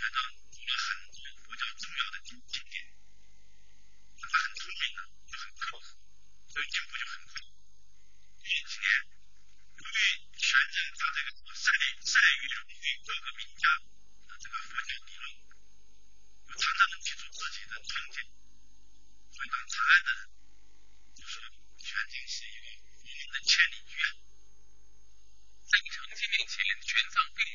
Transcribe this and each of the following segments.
玄奘读了很多佛教重要的经典，他很聪明的，就很刻苦，所以进步就很快。这几年，由于全奘他这个善善于融汇各个名家的这个佛教理论，又常常能提出自己的见解，所以让长安的就说玄奘是一个无名的千里驹啊。在李承基面前，玄奘非。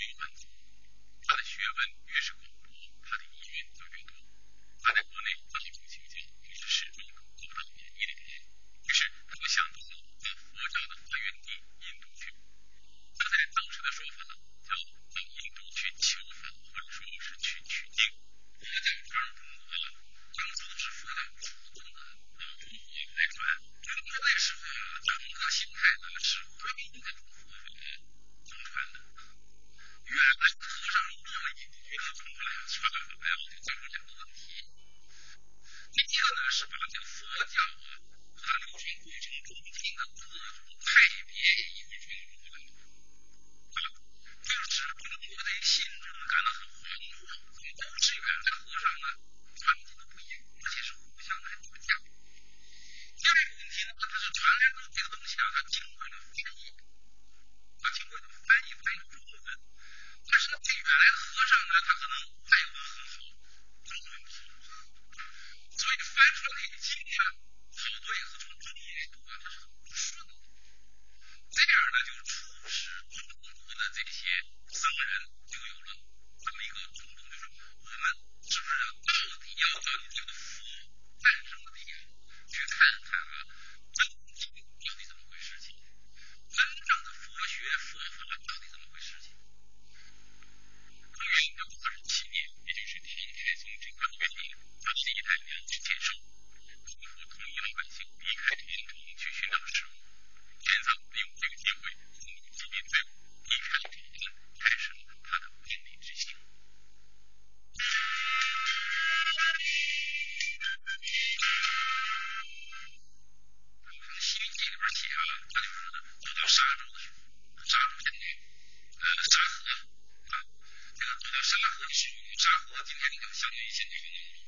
之一，啊，经过翻译翻译中文。但是呢，这原来和尚呢，他可能外文很好，中文不好，所以翻出来那个经呢，好多也是从中译来读啊，它是很不顺。这样呢，就促使中国的这些僧人就有了这么一个冲动，就是我们是不是到底要到你这个佛诞生的地方去看看啊？position